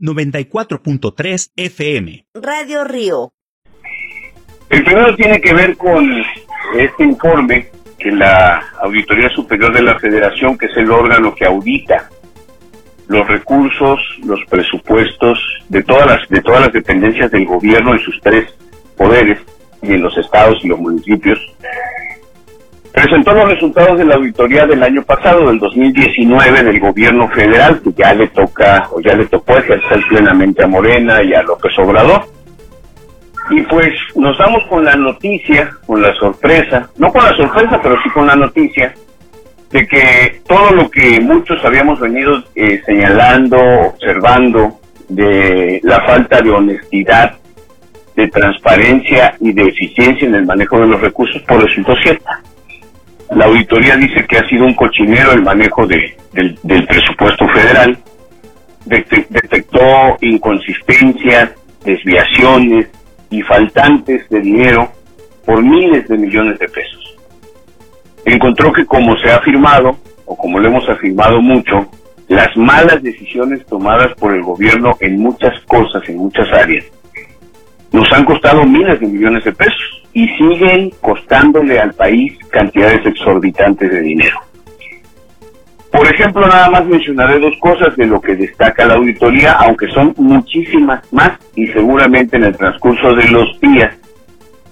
94.3 FM. Radio Río. El primero tiene que ver con este informe que la Auditoría Superior de la Federación, que es el órgano que audita los recursos, los presupuestos de todas las de todas las dependencias del gobierno en sus tres poderes y en los estados y los municipios presentó los resultados de la auditoría del año pasado, del 2019, del gobierno federal, que ya le toca, o ya le tocó ejercer plenamente a Morena y a López Obrador. Y pues nos damos con la noticia, con la sorpresa, no con la sorpresa, pero sí con la noticia, de que todo lo que muchos habíamos venido eh, señalando, observando, de la falta de honestidad, de transparencia y de eficiencia en el manejo de los recursos, pues resultó cierta. La auditoría dice que ha sido un cochinero el manejo de, del, presupuesto federal, detectó inconsistencias, desviaciones y faltantes de dinero por miles de millones de pesos. Encontró que como se ha afirmado, o como lo hemos afirmado mucho, las malas decisiones tomadas por el gobierno en muchas cosas, en muchas áreas, nos han costado miles de millones de pesos y siguen costándole al país cantidades exorbitantes de dinero. Por ejemplo, nada más mencionaré dos cosas de lo que destaca la auditoría, aunque son muchísimas más y seguramente en el transcurso de los días,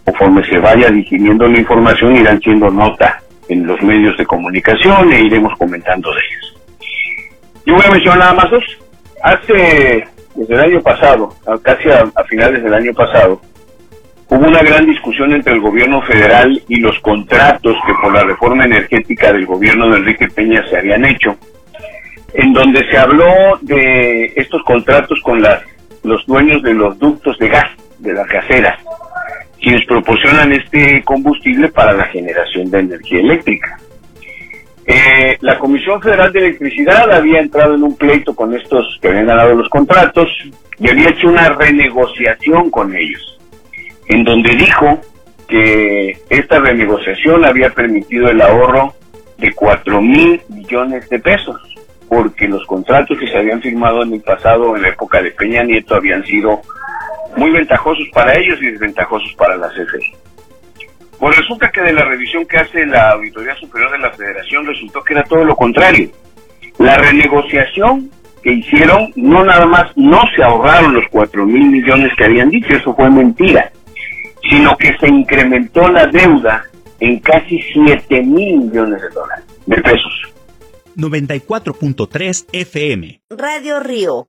conforme se vaya digiriendo la información, irán siendo nota en los medios de comunicación e iremos comentando de ellos. Yo voy a mencionar nada más dos. Hace, desde el año pasado, casi a finales del año pasado, hubo una gran discusión entre el gobierno federal y los contratos que por la reforma energética del gobierno de Enrique Peña se habían hecho, en donde se habló de estos contratos con las, los dueños de los ductos de gas, de las gaseras, quienes proporcionan este combustible para la generación de energía eléctrica. Eh, la Comisión Federal de Electricidad había entrado en un pleito con estos que habían ganado los contratos y había hecho una renegociación con ellos en donde dijo que esta renegociación había permitido el ahorro de 4 mil millones de pesos, porque los contratos que se habían firmado en el pasado, en la época de Peña Nieto, habían sido muy ventajosos para ellos y desventajosos para la CFE. Pues resulta que de la revisión que hace la Auditoría Superior de la Federación resultó que era todo lo contrario. La renegociación que hicieron no nada más no se ahorraron los 4 mil millones que habían dicho, eso fue mentira sino que se incrementó la deuda en casi 7 mil millones de dólares, de pesos. 94.3 FM. Radio Río.